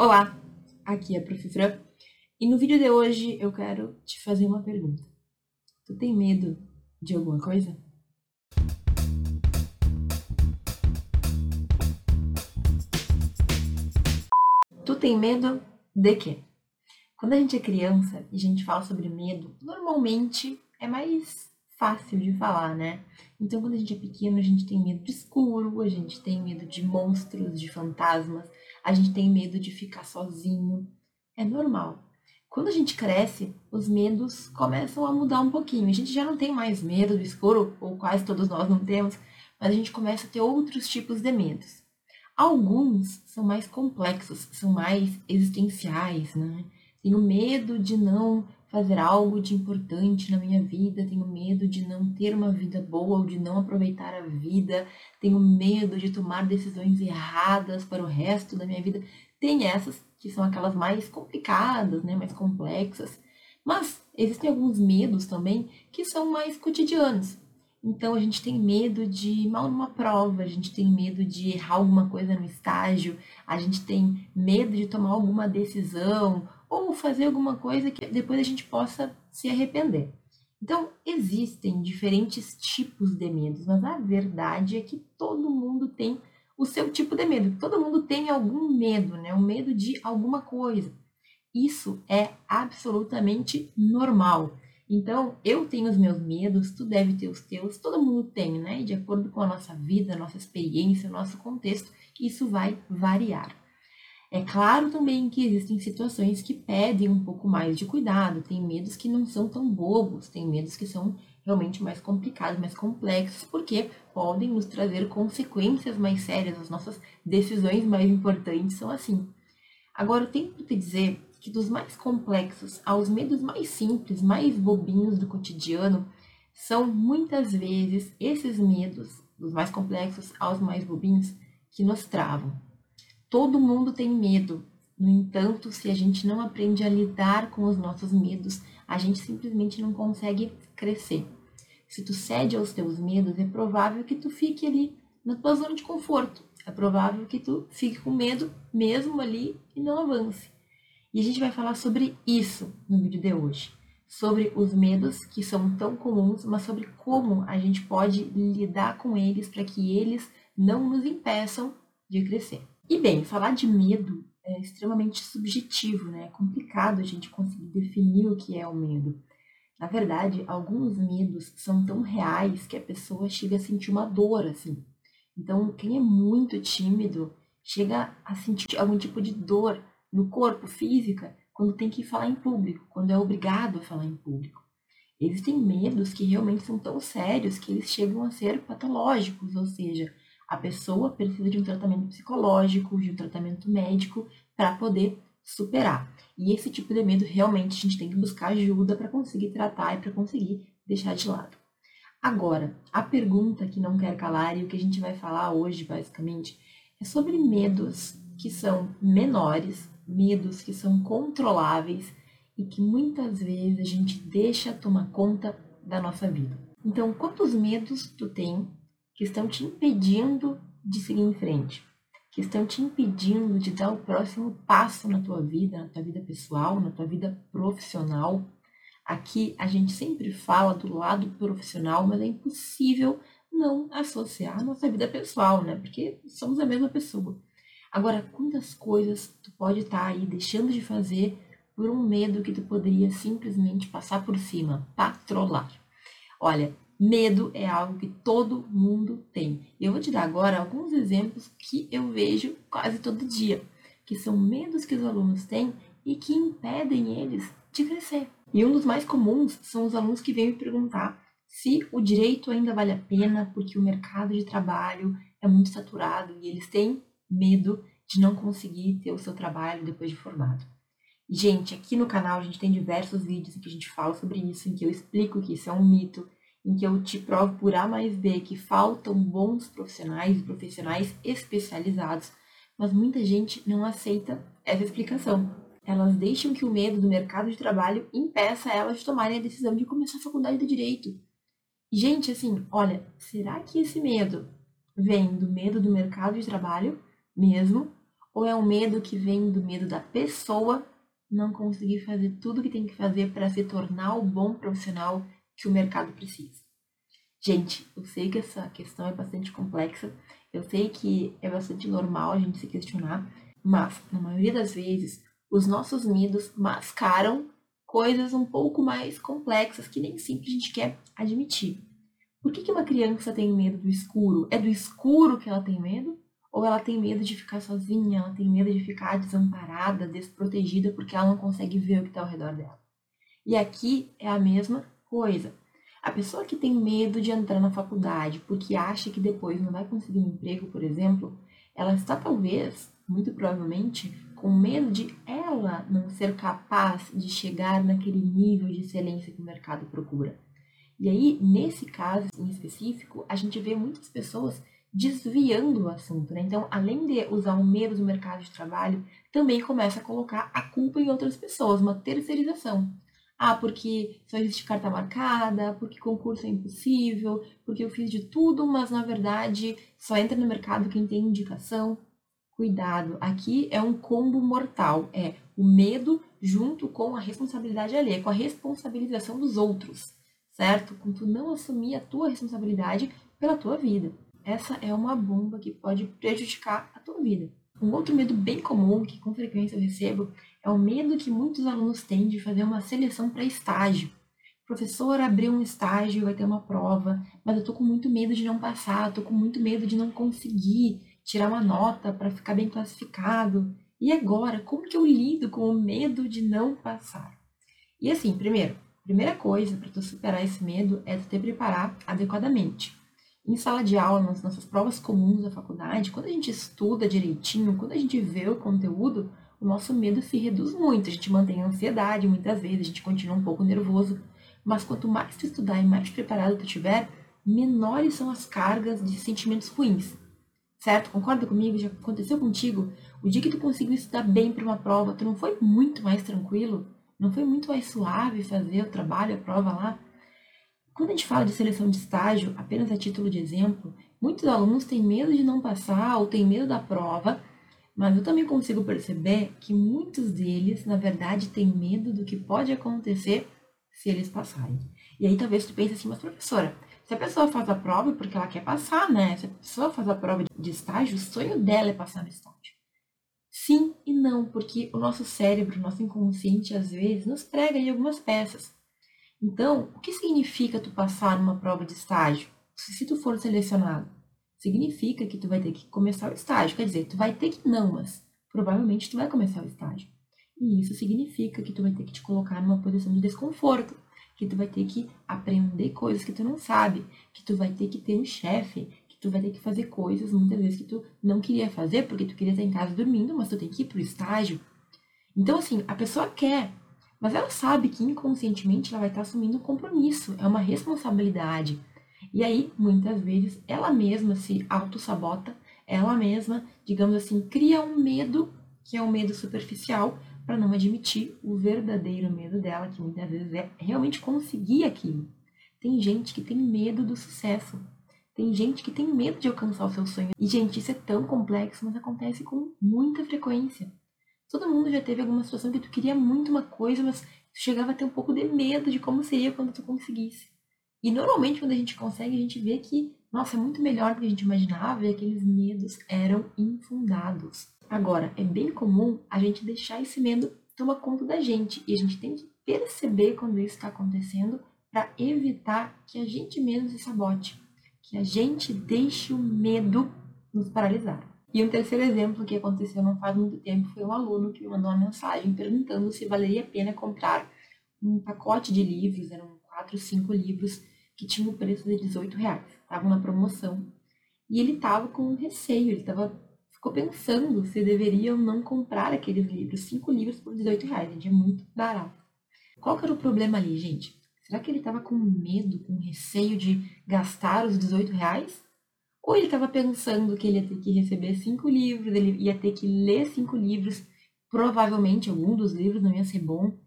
Olá, aqui é a Prof. Fran e no vídeo de hoje eu quero te fazer uma pergunta. Tu tem medo de alguma coisa? Tu tem medo de quê? Quando a gente é criança e a gente fala sobre medo, normalmente é mais fácil de falar, né? Então, quando a gente é pequeno, a gente tem medo de escuro, a gente tem medo de monstros, de fantasmas, a gente tem medo de ficar sozinho. É normal. Quando a gente cresce, os medos começam a mudar um pouquinho. A gente já não tem mais medo do escuro, ou quase todos nós não temos, mas a gente começa a ter outros tipos de medos. Alguns são mais complexos, são mais existenciais, né? Tenho medo de não fazer algo de importante na minha vida, tenho medo de não ter uma vida boa ou de não aproveitar a vida, tenho medo de tomar decisões erradas para o resto da minha vida. Tem essas que são aquelas mais complicadas, né, mais complexas. Mas existem alguns medos também que são mais cotidianos. Então a gente tem medo de ir mal numa prova, a gente tem medo de errar alguma coisa no estágio, a gente tem medo de tomar alguma decisão ou fazer alguma coisa que depois a gente possa se arrepender. Então, existem diferentes tipos de medos, mas a verdade é que todo mundo tem o seu tipo de medo. Todo mundo tem algum medo, né? Um medo de alguma coisa. Isso é absolutamente normal. Então, eu tenho os meus medos, tu deve ter os teus, todo mundo tem, né? E de acordo com a nossa vida, a nossa experiência, o nosso contexto, isso vai variar. É claro também que existem situações que pedem um pouco mais de cuidado, tem medos que não são tão bobos, tem medos que são realmente mais complicados, mais complexos, porque podem nos trazer consequências mais sérias, as nossas decisões mais importantes são assim. Agora, eu tenho que te dizer que dos mais complexos aos medos mais simples, mais bobinhos do cotidiano, são muitas vezes esses medos, dos mais complexos aos mais bobinhos, que nos travam. Todo mundo tem medo. No entanto, se a gente não aprende a lidar com os nossos medos, a gente simplesmente não consegue crescer. Se tu cede aos teus medos, é provável que tu fique ali na tua zona de conforto. É provável que tu fique com medo mesmo ali e não avance. E a gente vai falar sobre isso no vídeo de hoje. Sobre os medos que são tão comuns, mas sobre como a gente pode lidar com eles para que eles não nos impeçam de crescer. E bem, falar de medo é extremamente subjetivo, né? É complicado a gente conseguir definir o que é o medo. Na verdade, alguns medos são tão reais que a pessoa chega a sentir uma dor, assim. Então, quem é muito tímido chega a sentir algum tipo de dor no corpo, física, quando tem que falar em público, quando é obrigado a falar em público. Existem medos que realmente são tão sérios que eles chegam a ser patológicos, ou seja, a pessoa precisa de um tratamento psicológico, de um tratamento médico para poder superar. E esse tipo de medo realmente a gente tem que buscar ajuda para conseguir tratar e para conseguir deixar de lado. Agora, a pergunta que não quer calar e o que a gente vai falar hoje, basicamente, é sobre medos que são menores, medos que são controláveis e que muitas vezes a gente deixa tomar conta da nossa vida. Então, quantos medos tu tem que estão te impedindo de seguir em frente, que estão te impedindo de dar o próximo passo na tua vida, na tua vida pessoal, na tua vida profissional. Aqui a gente sempre fala do lado profissional, mas é impossível não associar a nossa vida pessoal, né? Porque somos a mesma pessoa. Agora, quantas coisas tu pode estar tá aí deixando de fazer por um medo que tu poderia simplesmente passar por cima, patrolar? Olha, Medo é algo que todo mundo tem. Eu vou te dar agora alguns exemplos que eu vejo quase todo dia, que são medos que os alunos têm e que impedem eles de crescer. E um dos mais comuns são os alunos que vêm me perguntar se o direito ainda vale a pena porque o mercado de trabalho é muito saturado e eles têm medo de não conseguir ter o seu trabalho depois de formado. Gente, aqui no canal a gente tem diversos vídeos em que a gente fala sobre isso, em que eu explico que isso é um mito, em que eu te provo por A mais B que faltam bons profissionais profissionais especializados, mas muita gente não aceita essa explicação. Elas deixam que o medo do mercado de trabalho impeça elas de tomarem a decisão de começar a faculdade de direito. Gente, assim, olha, será que esse medo vem do medo do mercado de trabalho mesmo? Ou é um medo que vem do medo da pessoa não conseguir fazer tudo o que tem que fazer para se tornar o bom profissional que o mercado precisa? Gente, eu sei que essa questão é bastante complexa, eu sei que é bastante normal a gente se questionar, mas na maioria das vezes os nossos medos mascaram coisas um pouco mais complexas que nem sempre a gente quer admitir. Por que, que uma criança tem medo do escuro? É do escuro que ela tem medo? Ou ela tem medo de ficar sozinha, ela tem medo de ficar desamparada, desprotegida, porque ela não consegue ver o que está ao redor dela? E aqui é a mesma coisa. A pessoa que tem medo de entrar na faculdade porque acha que depois não vai conseguir um emprego, por exemplo, ela está talvez, muito provavelmente, com medo de ela não ser capaz de chegar naquele nível de excelência que o mercado procura. E aí, nesse caso em específico, a gente vê muitas pessoas desviando o assunto. Né? Então, além de usar o medo do mercado de trabalho, também começa a colocar a culpa em outras pessoas, uma terceirização. Ah, porque só existe carta marcada, porque concurso é impossível, porque eu fiz de tudo, mas na verdade só entra no mercado quem tem indicação. Cuidado, aqui é um combo mortal. É o medo junto com a responsabilidade alheia, com a responsabilização dos outros, certo? Com tu não assumir a tua responsabilidade pela tua vida. Essa é uma bomba que pode prejudicar a tua vida. Um outro medo bem comum que com frequência eu recebo é o medo que muitos alunos têm de fazer uma seleção para estágio. O professor abriu um estágio, vai ter uma prova, mas eu tô com muito medo de não passar, tô com muito medo de não conseguir tirar uma nota para ficar bem classificado. E agora, como que eu lido com o medo de não passar? E assim, primeiro, primeira coisa para tu superar esse medo é tu te preparar adequadamente. Em sala de aula, nas nossas provas comuns da faculdade, quando a gente estuda direitinho, quando a gente vê o conteúdo, o nosso medo se reduz muito. A gente mantém a ansiedade muitas vezes, a gente continua um pouco nervoso. Mas quanto mais tu estudar e mais preparado tu tiver, menores são as cargas de sentimentos ruins. Certo? Concorda comigo? Já aconteceu contigo? O dia que tu conseguiu estudar bem para uma prova, tu não foi muito mais tranquilo? Não foi muito mais suave fazer o trabalho, a prova lá? Quando a gente fala de seleção de estágio, apenas a título de exemplo, muitos alunos têm medo de não passar ou têm medo da prova mas eu também consigo perceber que muitos deles, na verdade, têm medo do que pode acontecer se eles passarem. E aí talvez tu pense assim, mas professora, se a pessoa faz a prova é porque ela quer passar, né? Se a pessoa faz a prova de estágio, o sonho dela é passar no estágio. Sim e não, porque o nosso cérebro, o nosso inconsciente, às vezes, nos prega aí algumas peças. Então, o que significa tu passar numa prova de estágio? Se tu for selecionado, significa que tu vai ter que começar o estágio. Quer dizer, tu vai ter que não, mas provavelmente tu vai começar o estágio. E isso significa que tu vai ter que te colocar numa posição de desconforto, que tu vai ter que aprender coisas que tu não sabe, que tu vai ter que ter um chefe, que tu vai ter que fazer coisas muitas vezes que tu não queria fazer porque tu queria estar em casa dormindo, mas tu tem que ir pro estágio. Então assim, a pessoa quer, mas ela sabe que inconscientemente ela vai estar assumindo um compromisso, é uma responsabilidade. E aí, muitas vezes, ela mesma se auto-sabota, ela mesma, digamos assim, cria um medo, que é um medo superficial, para não admitir o verdadeiro medo dela, que muitas vezes é realmente conseguir aquilo. Tem gente que tem medo do sucesso. Tem gente que tem medo de alcançar o seu sonho. E, gente, isso é tão complexo, mas acontece com muita frequência. Todo mundo já teve alguma situação que tu queria muito uma coisa, mas tu chegava a ter um pouco de medo de como seria quando tu conseguisse. E normalmente quando a gente consegue, a gente vê que, nossa, é muito melhor do que a gente imaginava e aqueles medos eram infundados. Agora, é bem comum a gente deixar esse medo tomar conta da gente e a gente tem que perceber quando isso está acontecendo para evitar que a gente mesmo se sabote, que a gente deixe o medo nos paralisar. E um terceiro exemplo que aconteceu não faz muito tempo foi um aluno que me mandou uma mensagem perguntando se valeria a pena comprar um pacote de livros, quatro, cinco livros que tinham o preço de 18 reais, estavam na promoção. E ele estava com receio, ele tava, ficou pensando se deveria ou não comprar aqueles livros, cinco livros por 18 reais, gente, é muito barato. Qual que era o problema ali, gente? Será que ele estava com medo, com receio de gastar os 18 reais? Ou ele estava pensando que ele ia ter que receber cinco livros, ele ia ter que ler cinco livros, provavelmente algum dos livros não ia ser bom,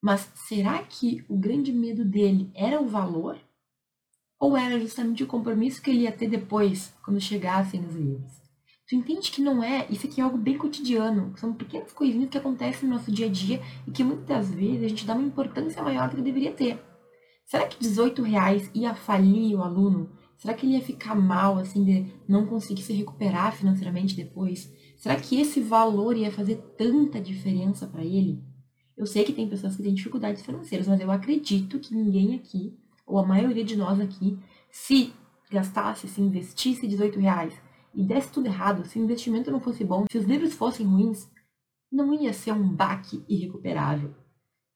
mas será que o grande medo dele era o valor? Ou era justamente o compromisso que ele ia ter depois, quando chegassem os livros? Tu entende que não é, isso aqui é algo bem cotidiano, são pequenas coisinhas que acontecem no nosso dia a dia e que muitas vezes a gente dá uma importância maior do que deveria ter. Será que 18 reais ia falir o aluno? Será que ele ia ficar mal, assim, de não conseguir se recuperar financeiramente depois? Será que esse valor ia fazer tanta diferença para ele? Eu sei que tem pessoas que têm dificuldades financeiras, mas eu acredito que ninguém aqui, ou a maioria de nós aqui, se gastasse, se investisse 18 reais e desse tudo errado, se o investimento não fosse bom, se os livros fossem ruins, não ia ser um baque irrecuperável.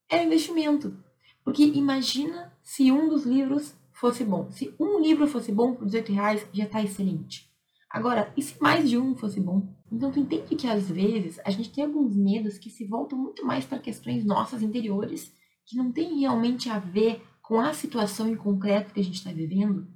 É investimento. Porque imagina se um dos livros fosse bom. Se um livro fosse bom por 18 reais, já está excelente. Agora, e se mais de um fosse bom? Então tu entende que às vezes a gente tem alguns medos que se voltam muito mais para questões nossas interiores, que não tem realmente a ver com a situação em concreto que a gente está vivendo?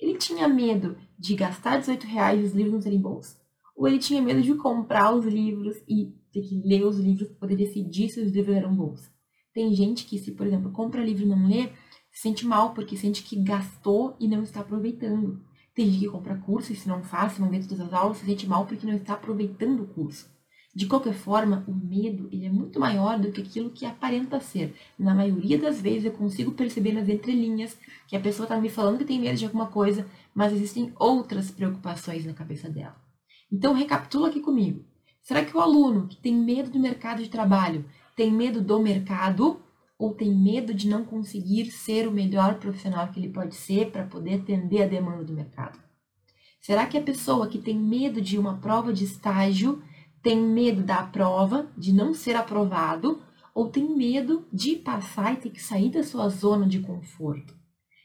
Ele tinha medo de gastar 18 reais e os livros não serem bons? Ou ele tinha medo de comprar os livros e ter que ler os livros para poder decidir se os livros eram bons? Tem gente que, se, por exemplo, compra livro e não lê, se sente mal porque sente que gastou e não está aproveitando. Tem gente que compra curso e se não faz, se não vê todas as aulas, se sente mal porque não está aproveitando o curso. De qualquer forma, o medo ele é muito maior do que aquilo que aparenta ser. Na maioria das vezes eu consigo perceber nas entrelinhas que a pessoa está me falando que tem medo de alguma coisa, mas existem outras preocupações na cabeça dela. Então recapitula aqui comigo. Será que o aluno que tem medo do mercado de trabalho tem medo do mercado ou tem medo de não conseguir ser o melhor profissional que ele pode ser para poder atender a demanda do mercado? Será que a pessoa que tem medo de uma prova de estágio tem medo da prova, de não ser aprovado, ou tem medo de passar e ter que sair da sua zona de conforto?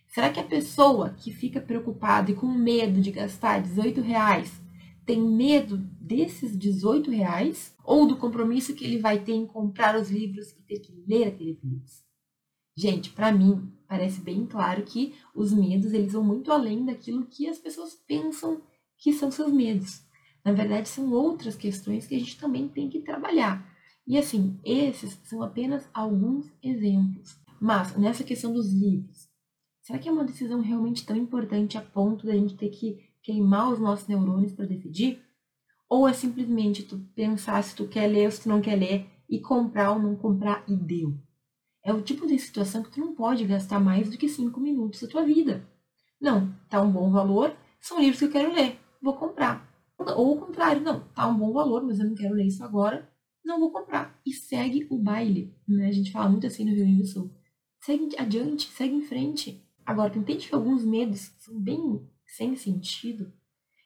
Será que a pessoa que fica preocupada e com medo de gastar 18 reais tem medo desses 18 reais ou do compromisso que ele vai ter em comprar os livros e ter que ler aqueles livros? Gente, para mim, parece bem claro que os medos eles vão muito além daquilo que as pessoas pensam que são seus medos. Na verdade, são outras questões que a gente também tem que trabalhar. E assim, esses são apenas alguns exemplos. Mas nessa questão dos livros, será que é uma decisão realmente tão importante a ponto da gente ter que queimar os nossos neurônios para decidir? Ou é simplesmente tu pensar se tu quer ler ou se tu não quer ler e comprar ou não comprar e deu? É o tipo de situação que tu não pode gastar mais do que cinco minutos da tua vida. Não, tá um bom valor, são livros que eu quero ler, vou comprar. Ou o contrário, não, tá um bom valor, mas eu não quero ler isso agora, não vou comprar. E segue o baile, né? A gente fala muito assim no Rio Grande do Sul. Segue adiante, segue em frente. Agora, tu entende que alguns medos são bem sem sentido?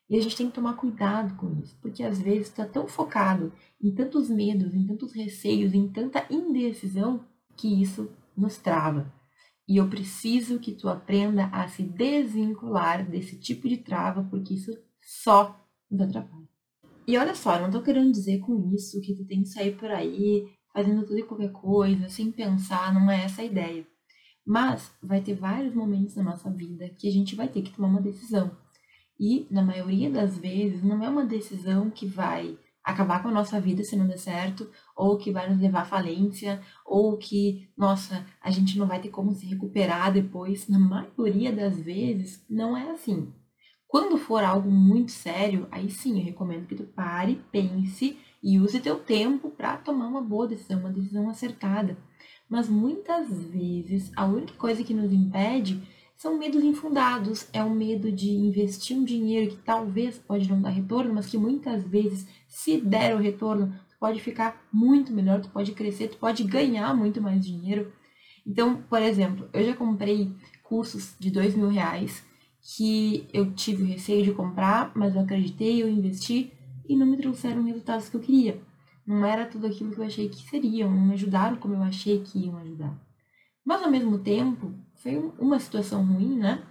E a gente tem que tomar cuidado com isso, porque às vezes tu tá tão focado em tantos medos, em tantos receios, em tanta indecisão, que isso nos trava. E eu preciso que tu aprenda a se desvincular desse tipo de trava, porque isso só nos atrapalha. E olha só, não tô querendo dizer com isso que tu tem que sair por aí fazendo tudo e qualquer coisa, sem pensar, não é essa a ideia. Mas vai ter vários momentos na nossa vida que a gente vai ter que tomar uma decisão. E, na maioria das vezes, não é uma decisão que vai acabar com a nossa vida se não der certo, ou que vai nos levar à falência, ou que, nossa, a gente não vai ter como se recuperar depois. Na maioria das vezes, não é assim. Quando for algo muito sério, aí sim eu recomendo que tu pare, pense e use teu tempo para tomar uma boa decisão, uma decisão acertada. Mas muitas vezes a única coisa que nos impede são medos infundados. É o medo de investir um dinheiro que talvez pode não dar retorno, mas que muitas vezes, se der o retorno, tu pode ficar muito melhor, tu pode crescer, tu pode ganhar muito mais dinheiro. Então, por exemplo, eu já comprei cursos de dois mil reais que eu tive receio de comprar, mas eu acreditei, eu investi e não me trouxeram resultados que eu queria. Não era tudo aquilo que eu achei que seriam, não me ajudaram como eu achei que iam ajudar. Mas ao mesmo tempo, foi uma situação ruim, né?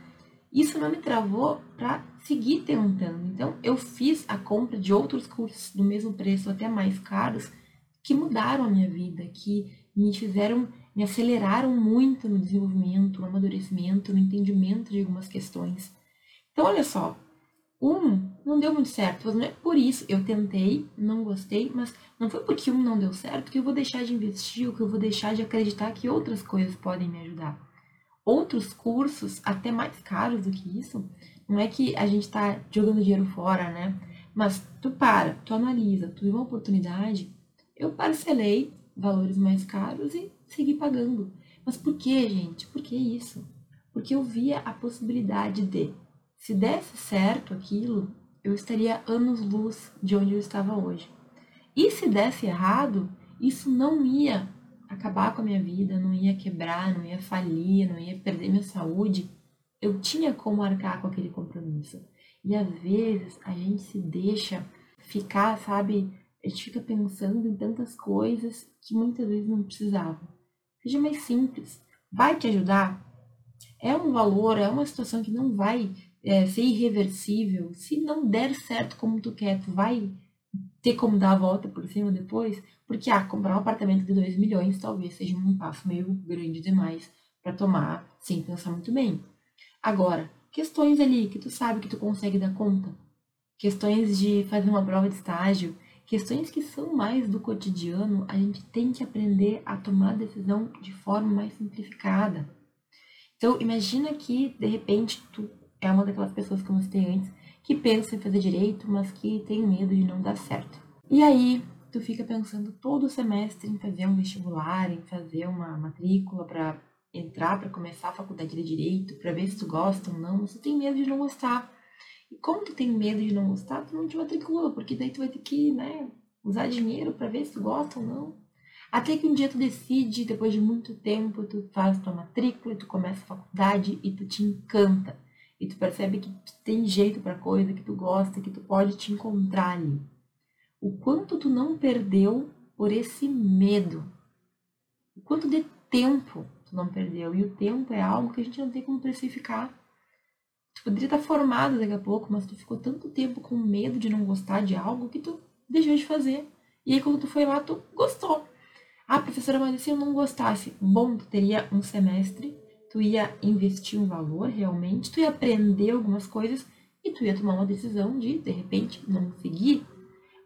Isso não me travou para seguir tentando. Então, eu fiz a compra de outros cursos do mesmo preço, até mais caros, que mudaram a minha vida, que me fizeram me aceleraram muito no desenvolvimento, no amadurecimento, no entendimento de algumas questões. Então, olha só, um não deu muito certo, mas não é por isso. Eu tentei, não gostei, mas não foi porque um não deu certo que eu vou deixar de investir ou que eu vou deixar de acreditar que outras coisas podem me ajudar. Outros cursos, até mais caros do que isso, não é que a gente está jogando dinheiro fora, né? Mas tu para, tu analisa, tu vê uma oportunidade, eu parcelei valores mais caros e segui pagando. Mas por que, gente? Por que isso? Porque eu via a possibilidade de, se desse certo aquilo, eu estaria anos-luz de onde eu estava hoje. E se desse errado, isso não ia acabar com a minha vida, não ia quebrar, não ia falir, não ia perder minha saúde. Eu tinha como arcar com aquele compromisso. E às vezes a gente se deixa ficar, sabe? A gente fica pensando em tantas coisas que muitas vezes não precisava. Seja mais simples. Vai te ajudar? É um valor, é uma situação que não vai é, ser irreversível. Se não der certo como tu quer, tu vai ter como dar a volta por cima depois? Porque, ah, comprar um apartamento de 2 milhões talvez seja um passo meio grande demais para tomar sem pensar muito bem. Agora, questões ali que tu sabe que tu consegue dar conta. Questões de fazer uma prova de estágio, questões que são mais do cotidiano, a gente tem que aprender a tomar decisão de forma mais simplificada. Então, imagina que, de repente, tu é uma daquelas pessoas que eu mostrei antes, que pensa em fazer direito, mas que tem medo de não dar certo. E aí, tu fica pensando todo semestre em fazer um vestibular, em fazer uma matrícula para entrar para começar a faculdade de direito, para ver se tu gosta ou não, você tem medo de não gostar. E como tu tem medo de não gostar, tu não te matricula, porque daí tu vai ter que, né, usar dinheiro para ver se tu gosta ou não. Até que um dia tu decide, depois de muito tempo, tu faz tua matrícula, tu começa a faculdade e tu te encanta. E tu percebe que tem jeito para coisa, que tu gosta, que tu pode te encontrar ali. O quanto tu não perdeu por esse medo. O quanto de tempo tu não perdeu. E o tempo é algo que a gente não tem como precificar. Tu poderia estar formado daqui a pouco, mas tu ficou tanto tempo com medo de não gostar de algo que tu deixou de fazer. E aí quando tu foi lá, tu gostou. Ah, professora, mas e se eu não gostasse? Bom, tu teria um semestre, tu ia investir um valor realmente, tu ia aprender algumas coisas e tu ia tomar uma decisão de, de repente, não seguir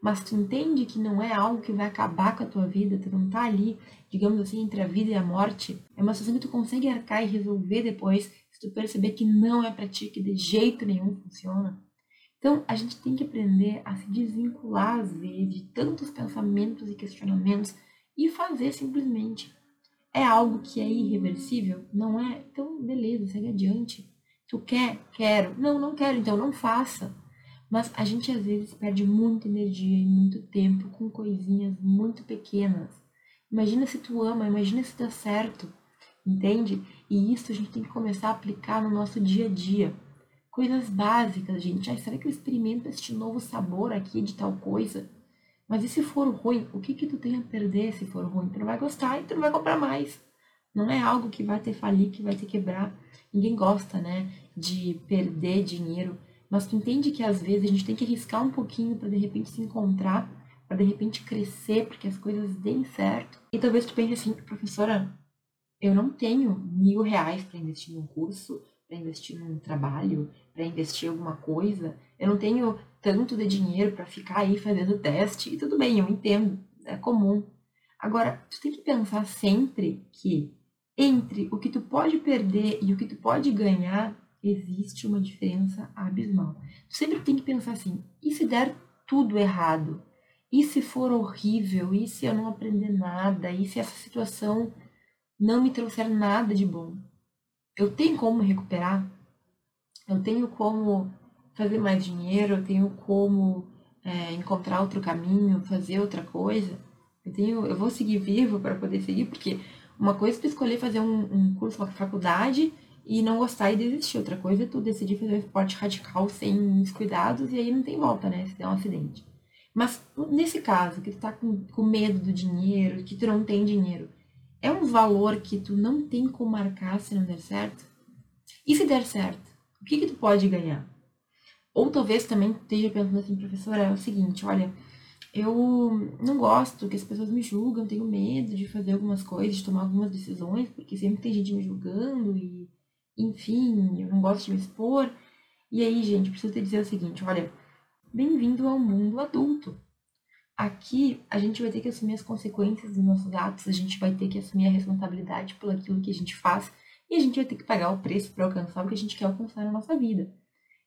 mas tu entende que não é algo que vai acabar com a tua vida, tu não tá ali, digamos assim, entre a vida e a morte. É uma situação que tu consegue arcar e resolver depois, se tu perceber que não é para ti, que de jeito nenhum funciona. Então, a gente tem que aprender a se desvincular, às vezes, de tantos pensamentos e questionamentos e fazer simplesmente. É algo que é irreversível? Não é? Então, beleza, segue adiante. Tu quer? Quero. Não, não quero, então não faça. Mas a gente às vezes perde muita energia e muito tempo com coisinhas muito pequenas. Imagina se tu ama, imagina se dá certo, entende? E isso a gente tem que começar a aplicar no nosso dia a dia. Coisas básicas, gente. Ai, será que eu experimento este novo sabor aqui de tal coisa? Mas e se for ruim? O que que tu tem a perder se for ruim? Tu não vai gostar e tu não vai comprar mais. Não é algo que vai ter falir, que vai ter quebrar. Ninguém gosta, né, de perder dinheiro mas tu entende que às vezes a gente tem que arriscar um pouquinho para de repente se encontrar, para de repente crescer, porque as coisas deem certo. E talvez tu pense assim, professora, eu não tenho mil reais para investir num curso, para investir num trabalho, para investir em alguma coisa. Eu não tenho tanto de dinheiro para ficar aí fazendo teste. E tudo bem, eu entendo, é comum. Agora, tu tem que pensar sempre que entre o que tu pode perder e o que tu pode ganhar, existe uma diferença abismal. Tu sempre tem que pensar assim: e se der tudo errado? E se for horrível? E se eu não aprender nada? E se essa situação não me trouxer nada de bom? Eu tenho como recuperar? Eu tenho como fazer mais dinheiro? Eu tenho como é, encontrar outro caminho, fazer outra coisa? Eu tenho, eu vou seguir vivo para poder seguir, porque uma coisa é tu escolher fazer um, um curso, uma faculdade e não gostar e desistir. Outra coisa é tu decidir fazer um esporte radical sem os cuidados e aí não tem volta, né? Se der um acidente. Mas nesse caso, que tu tá com, com medo do dinheiro, que tu não tem dinheiro, é um valor que tu não tem como marcar se não der certo? E se der certo, o que que tu pode ganhar? Ou talvez também esteja pensando assim, professora, é o seguinte, olha, eu não gosto que as pessoas me julgam, tenho medo de fazer algumas coisas, de tomar algumas decisões, porque sempre tem gente me julgando e enfim, eu não gosto de me expor. E aí, gente, preciso te dizer o seguinte: olha, bem-vindo ao mundo adulto. Aqui a gente vai ter que assumir as consequências dos nossos atos, a gente vai ter que assumir a responsabilidade por aquilo que a gente faz e a gente vai ter que pagar o preço para alcançar o que a gente quer alcançar na nossa vida.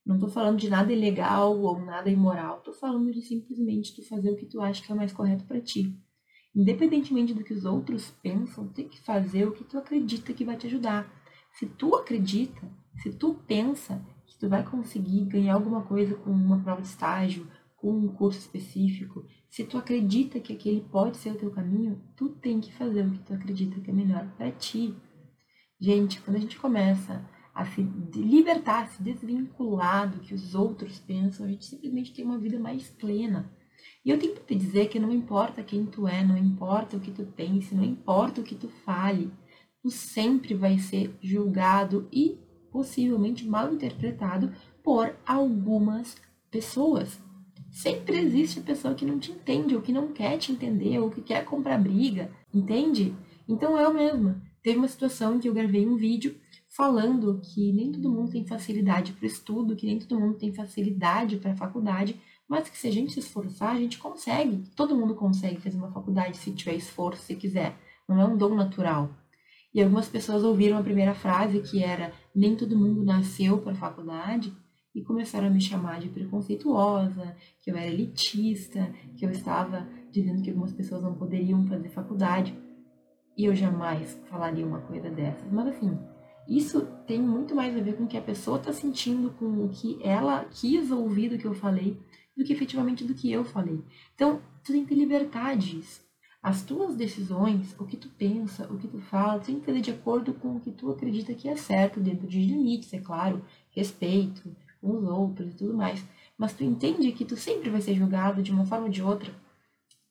Não tô falando de nada ilegal ou nada imoral, tô falando de simplesmente tu fazer o que tu acha que é mais correto para ti. Independentemente do que os outros pensam, tem que fazer o que tu acredita que vai te ajudar. Se tu acredita, se tu pensa que tu vai conseguir ganhar alguma coisa com uma prova de estágio, com um curso específico, se tu acredita que aquele pode ser o teu caminho, tu tem que fazer o que tu acredita que é melhor para ti. Gente, quando a gente começa a se libertar, a se desvincular do que os outros pensam, a gente simplesmente tem uma vida mais plena. E eu tenho que te dizer que não importa quem tu é, não importa o que tu pense, não importa o que tu fale, tu sempre vai ser julgado e possivelmente mal interpretado por algumas pessoas. Sempre existe a pessoa que não te entende, ou que não quer te entender, ou que quer comprar briga, entende? Então eu mesma. Teve uma situação em que eu gravei um vídeo falando que nem todo mundo tem facilidade para o estudo, que nem todo mundo tem facilidade para a faculdade, mas que se a gente se esforçar, a gente consegue. Todo mundo consegue fazer uma faculdade se tiver esforço, se quiser. Não é um dom natural. E algumas pessoas ouviram a primeira frase, que era nem todo mundo nasceu para a faculdade, e começaram a me chamar de preconceituosa, que eu era elitista, que eu estava dizendo que algumas pessoas não poderiam fazer faculdade. E eu jamais falaria uma coisa dessas. Mas assim, isso tem muito mais a ver com o que a pessoa está sentindo, com o que ela quis ouvir do que eu falei, do que efetivamente do que eu falei. Então, tu tem que ter liberdade disso. As tuas decisões, o que tu pensa, o que tu fala, tem que fazer de acordo com o que tu acredita que é certo, dentro de limites, é claro, respeito com os outros e tudo mais. Mas tu entende que tu sempre vai ser julgado de uma forma ou de outra.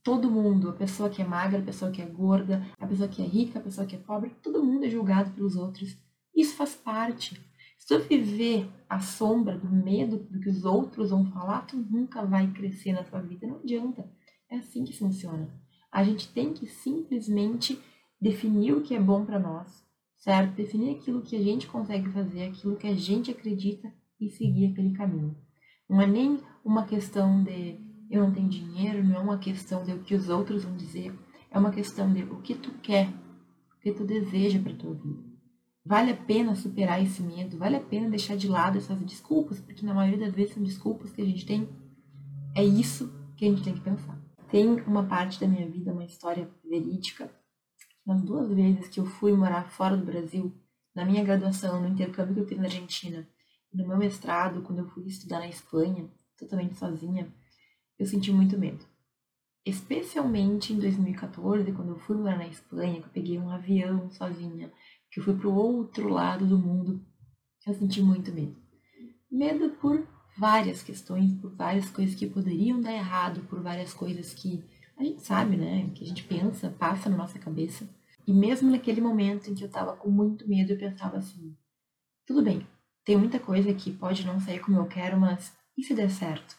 Todo mundo, a pessoa que é magra, a pessoa que é gorda, a pessoa que é rica, a pessoa que é pobre, todo mundo é julgado pelos outros. Isso faz parte. Se tu viver a sombra do medo do que os outros vão falar, tu nunca vai crescer na tua vida. Não adianta. É assim que funciona. A gente tem que simplesmente definir o que é bom para nós, certo? Definir aquilo que a gente consegue fazer, aquilo que a gente acredita e seguir aquele caminho. Não é nem uma questão de eu não tenho dinheiro, não é uma questão de o que os outros vão dizer, é uma questão de o que tu quer, o que tu deseja para tua vida. Vale a pena superar esse medo? Vale a pena deixar de lado essas desculpas? Porque na maioria das vezes são desculpas que a gente tem. É isso que a gente tem que pensar. Tem uma parte da minha vida, uma história verídica. Nas duas vezes que eu fui morar fora do Brasil, na minha graduação, no intercâmbio que eu fiz na Argentina, no meu mestrado, quando eu fui estudar na Espanha, totalmente sozinha, eu senti muito medo. Especialmente em 2014, quando eu fui morar na Espanha, que eu peguei um avião sozinha, que eu fui para o outro lado do mundo, eu senti muito medo. Medo por várias questões, por várias coisas que poderiam dar errado, por várias coisas que a gente sabe, né? Que a gente pensa, passa na nossa cabeça. E mesmo naquele momento em que eu tava com muito medo, eu pensava assim: tudo bem, tem muita coisa que pode não sair como eu quero, mas e se der certo?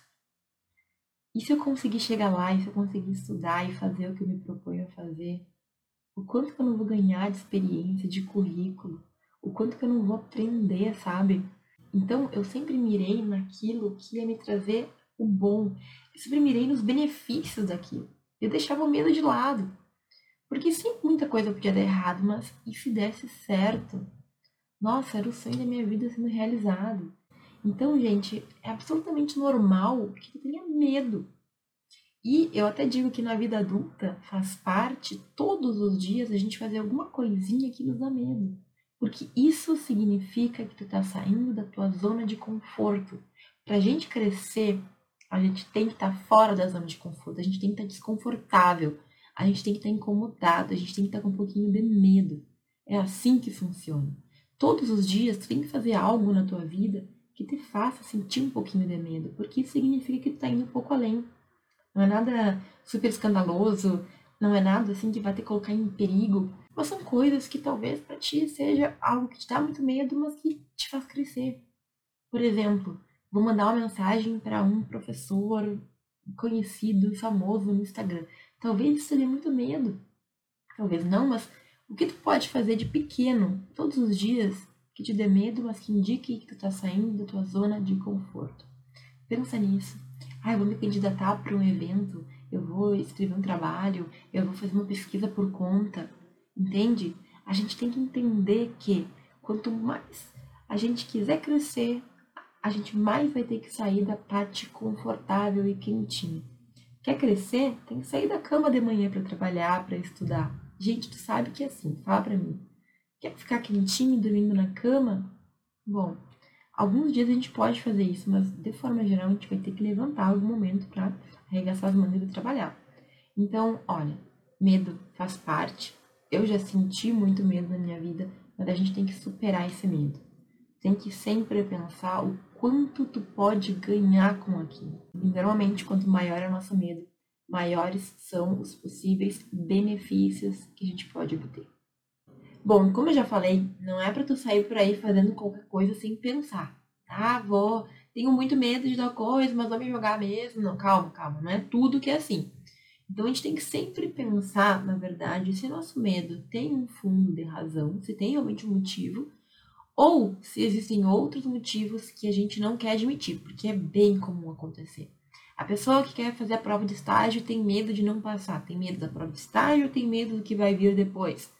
E se eu conseguir chegar lá, e se eu conseguir estudar e fazer o que eu me proponho a fazer? O quanto que eu não vou ganhar de experiência, de currículo, o quanto que eu não vou aprender, sabe? Então eu sempre mirei naquilo que ia me trazer o bom, eu sempre mirei nos benefícios daquilo. Eu deixava o medo de lado. Porque sim, muita coisa podia dar errado, mas e se desse certo? Nossa, era o sonho da minha vida sendo realizado. Então, gente, é absolutamente normal que eu tenha medo. E eu até digo que na vida adulta faz parte, todos os dias, a gente fazer alguma coisinha que nos dá medo. Porque isso significa que tu tá saindo da tua zona de conforto. Pra gente crescer, a gente tem que estar tá fora da zona de conforto, a gente tem que estar tá desconfortável, a gente tem que estar tá incomodado, a gente tem que estar tá com um pouquinho de medo. É assim que funciona. Todos os dias tu tem que fazer algo na tua vida que te faça sentir um pouquinho de medo, porque isso significa que tu tá indo um pouco além não é nada super escandaloso, não é nada assim que vai te colocar em perigo. Mas são coisas que talvez para ti seja algo que te dá muito medo, mas que te faz crescer. Por exemplo, vou mandar uma mensagem para um professor conhecido, famoso no Instagram. Talvez isso te dê muito medo. Talvez não, mas o que tu pode fazer de pequeno, todos os dias, que te dê medo, mas que indique que tu tá saindo da tua zona de conforto? Pensa nisso ah, eu vou me candidatar para um evento, eu vou escrever um trabalho, eu vou fazer uma pesquisa por conta, entende? A gente tem que entender que quanto mais a gente quiser crescer, a gente mais vai ter que sair da parte confortável e quentinha. Quer crescer? Tem que sair da cama de manhã para trabalhar, para estudar. Gente, tu sabe que é assim, fala para mim. Quer ficar quentinho dormindo na cama? Bom, alguns dias a gente pode fazer isso, mas de forma geral a gente vai ter que levantar algum momento para arregaçar as mangas e trabalhar. Então, olha, medo faz parte. Eu já senti muito medo na minha vida, mas a gente tem que superar esse medo. Tem que sempre pensar o quanto tu pode ganhar com aquilo. E, normalmente, quanto maior é o nosso medo, maiores são os possíveis benefícios que a gente pode obter. Bom, como eu já falei, não é para tu sair por aí fazendo qualquer coisa sem pensar. Ah, vou, tenho muito medo de tal coisa, mas vou me jogar mesmo. Não, calma, calma, não é tudo que é assim. Então a gente tem que sempre pensar, na verdade, se nosso medo tem um fundo de razão, se tem realmente um motivo, ou se existem outros motivos que a gente não quer admitir, porque é bem comum acontecer. A pessoa que quer fazer a prova de estágio tem medo de não passar, tem medo da prova de estágio, tem medo do que vai vir depois.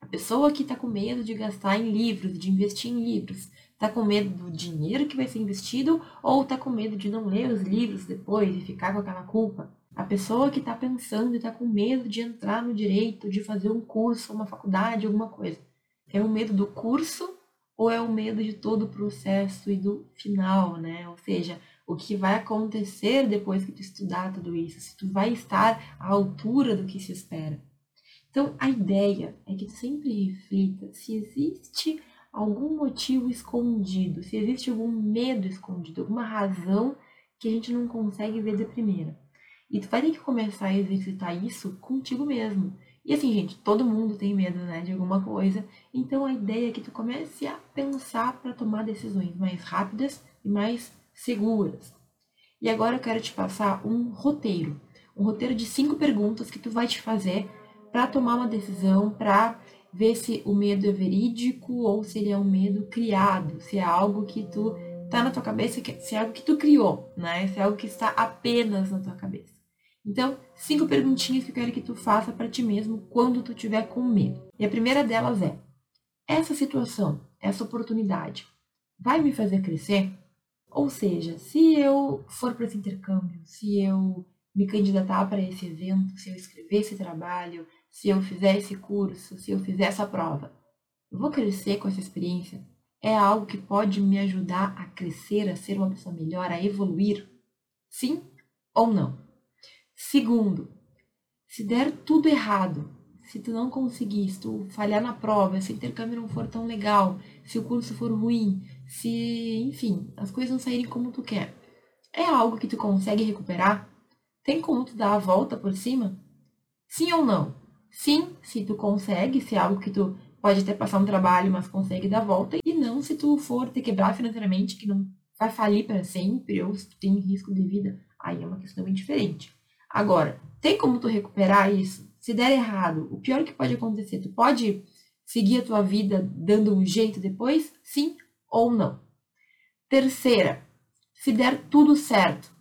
A pessoa que está com medo de gastar em livros, de investir em livros, está com medo do dinheiro que vai ser investido ou está com medo de não ler os livros depois e ficar com aquela culpa. A pessoa que está pensando e está com medo de entrar no direito, de fazer um curso, uma faculdade, alguma coisa. É o medo do curso ou é o medo de todo o processo e do final, né? Ou seja, o que vai acontecer depois que tu estudar tudo isso, se tu vai estar à altura do que se espera. Então, a ideia é que sempre reflita se existe algum motivo escondido, se existe algum medo escondido, alguma razão que a gente não consegue ver de primeira. E tu vai ter que começar a exercitar isso contigo mesmo. E assim, gente, todo mundo tem medo, né, de alguma coisa. Então a ideia é que tu comece a pensar para tomar decisões mais rápidas e mais seguras. E agora eu quero te passar um roteiro, um roteiro de cinco perguntas que tu vai te fazer para tomar uma decisão, para ver se o medo é verídico ou se ele é um medo criado, se é algo que tu tá na tua cabeça, se é algo que tu criou, né? Se é algo que está apenas na tua cabeça. Então, cinco perguntinhas que eu quero que tu faça para ti mesmo quando tu tiver com medo. E a primeira delas é: essa situação, essa oportunidade, vai me fazer crescer? Ou seja, se eu for para esse intercâmbio, se eu me candidatar para esse evento, se eu escrever esse trabalho, se eu fizer esse curso, se eu fizer essa prova, eu vou crescer com essa experiência? É algo que pode me ajudar a crescer, a ser uma pessoa melhor, a evoluir? Sim ou não? Segundo, se der tudo errado, se tu não conseguir, se tu falhar na prova, se o intercâmbio não for tão legal, se o curso for ruim, se, enfim, as coisas não saírem como tu quer, é algo que tu consegue recuperar? Tem como tu dar a volta por cima? Sim ou não? Sim, se tu consegue, se é algo que tu pode até passar um trabalho, mas consegue dar volta, e não se tu for te quebrar financeiramente, que não vai falir para sempre, ou se tu tem risco de vida, aí é uma questão bem diferente. Agora, tem como tu recuperar isso? Se der errado, o pior que pode acontecer, tu pode seguir a tua vida dando um jeito depois? Sim ou não? Terceira, se der tudo certo,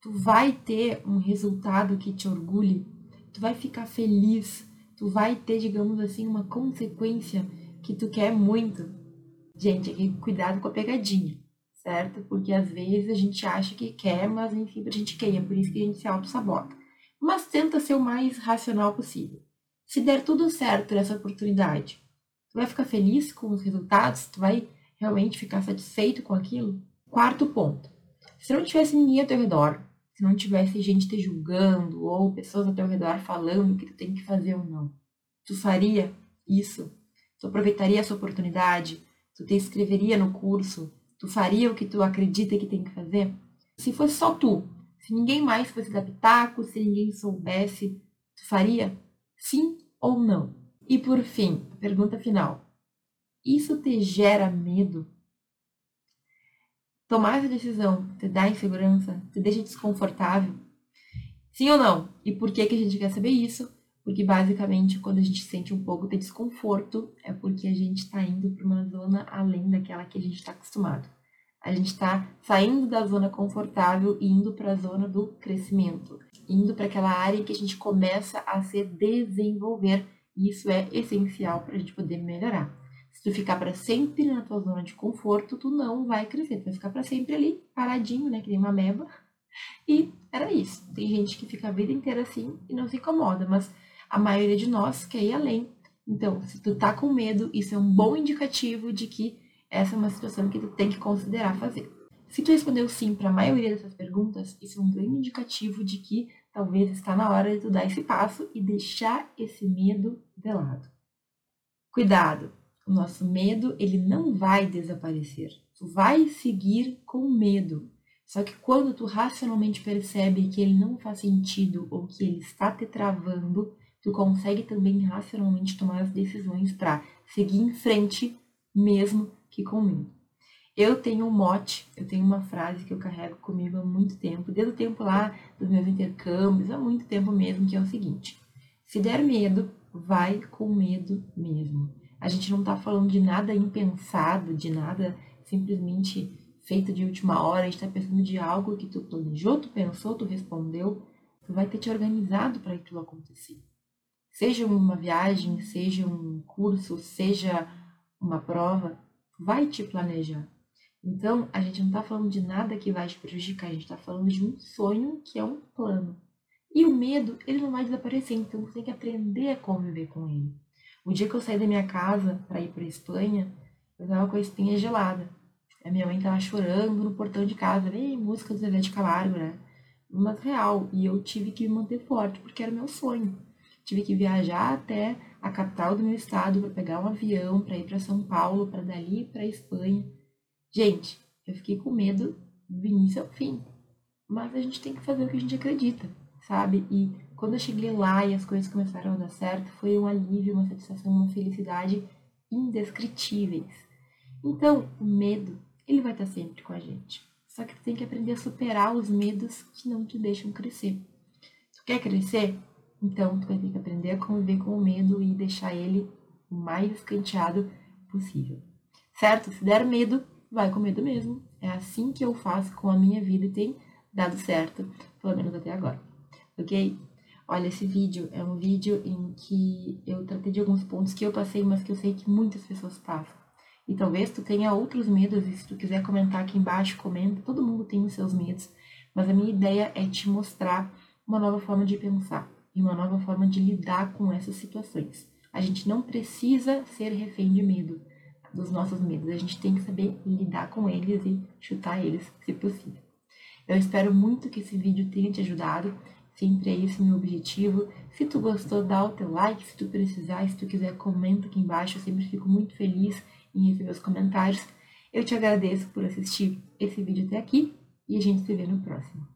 tu vai ter um resultado que te orgulhe, tu vai ficar feliz, tu vai ter, digamos assim, uma consequência que tu quer muito. Gente, aqui cuidado com a pegadinha certo? Porque às vezes a gente acha que quer, mas enfim, a gente quer, é por isso que a gente se auto-sabota. Mas tenta ser o mais racional possível. Se der tudo certo nessa oportunidade, tu vai ficar feliz com os resultados? Tu vai realmente ficar satisfeito com aquilo? Quarto ponto. Se não tivesse ninguém ao teu redor, se não tivesse gente te julgando ou pessoas ao teu redor falando que tu tem que fazer ou não, tu faria isso? Tu aproveitaria essa oportunidade? Tu te inscreveria no curso? Tu faria o que tu acredita que tem que fazer? Se fosse só tu, se ninguém mais fosse dar pitaco, se ninguém soubesse, tu faria? Sim ou não? E por fim, a pergunta final. Isso te gera medo? Tomar essa decisão te dá insegurança? Te deixa desconfortável? Sim ou não? E por que, que a gente quer saber isso? Porque basicamente, quando a gente sente um pouco de desconforto, é porque a gente está indo para uma zona além daquela que a gente está acostumado. A gente está saindo da zona confortável e indo para a zona do crescimento, indo para aquela área que a gente começa a se desenvolver. E isso é essencial para a gente poder melhorar. Se tu ficar para sempre na tua zona de conforto, tu não vai crescer. Tu vai ficar para sempre ali, paradinho, né? Que nem uma meba. E era isso. Tem gente que fica a vida inteira assim e não se incomoda, mas a maioria de nós quer ir além. Então, se tu tá com medo, isso é um bom indicativo de que essa é uma situação que tu tem que considerar fazer. Se tu respondeu sim para a maioria dessas perguntas, isso é um grande indicativo de que talvez está na hora de tu dar esse passo e deixar esse medo de lado. Cuidado, o nosso medo ele não vai desaparecer. Tu vai seguir com medo. Só que quando tu racionalmente percebe que ele não faz sentido ou que ele está te travando, tu consegue também racionalmente tomar as decisões para seguir em frente, mesmo que com medo. Eu tenho um mote, eu tenho uma frase que eu carrego comigo há muito tempo, desde o tempo lá dos meus intercâmbios, há muito tempo mesmo, que é o seguinte: se der medo, vai com medo mesmo. A gente não tá falando de nada impensado, de nada simplesmente feito de última hora, a gente tá pensando de algo que tu planejou, tu pensou, tu respondeu, tu vai ter te organizado para aquilo acontecer. Seja uma viagem, seja um curso, seja uma prova, vai te planejar. Então, a gente não está falando de nada que vai te prejudicar, a gente está falando de um sonho que é um plano. E o medo, ele não vai desaparecer, então você tem que aprender a conviver com ele. O dia que eu saí da minha casa para ir para Espanha, eu tava com a espinha gelada. A minha mãe tava chorando no portão de casa, vem música do Zé de Camargo, né? Mas real, e eu tive que me manter forte, porque era meu sonho. Tive que viajar até a capital do meu estado para pegar um avião para ir para São Paulo, para dali para Espanha. Gente, eu fiquei com medo do início ao fim. Mas a gente tem que fazer o que a gente acredita, sabe? E quando eu cheguei lá e as coisas começaram a dar certo, foi um alívio, uma satisfação, uma felicidade indescritíveis. Então, o medo, ele vai estar sempre com a gente. Só que tu tem que aprender a superar os medos que não te deixam crescer. Tu quer crescer? Então, tu vai ter que aprender a conviver com o medo e deixar ele o mais escanteado possível. Certo? Se der medo, vai com medo mesmo. É assim que eu faço com a minha vida e tem dado certo, pelo menos até agora. Ok? Olha, esse vídeo é um vídeo em que eu tratei de alguns pontos que eu passei, mas que eu sei que muitas pessoas passam. E talvez tu tenha outros medos, e se tu quiser comentar aqui embaixo, comenta. Todo mundo tem os seus medos, mas a minha ideia é te mostrar uma nova forma de pensar e uma nova forma de lidar com essas situações. A gente não precisa ser refém de medo dos nossos medos. A gente tem que saber lidar com eles e chutar eles, se possível. Eu espero muito que esse vídeo tenha te ajudado. Sempre é esse meu objetivo. Se tu gostou, dá o teu like. Se tu precisar, se tu quiser, comenta aqui embaixo. Eu sempre fico muito feliz em receber os comentários. Eu te agradeço por assistir esse vídeo até aqui e a gente se vê no próximo.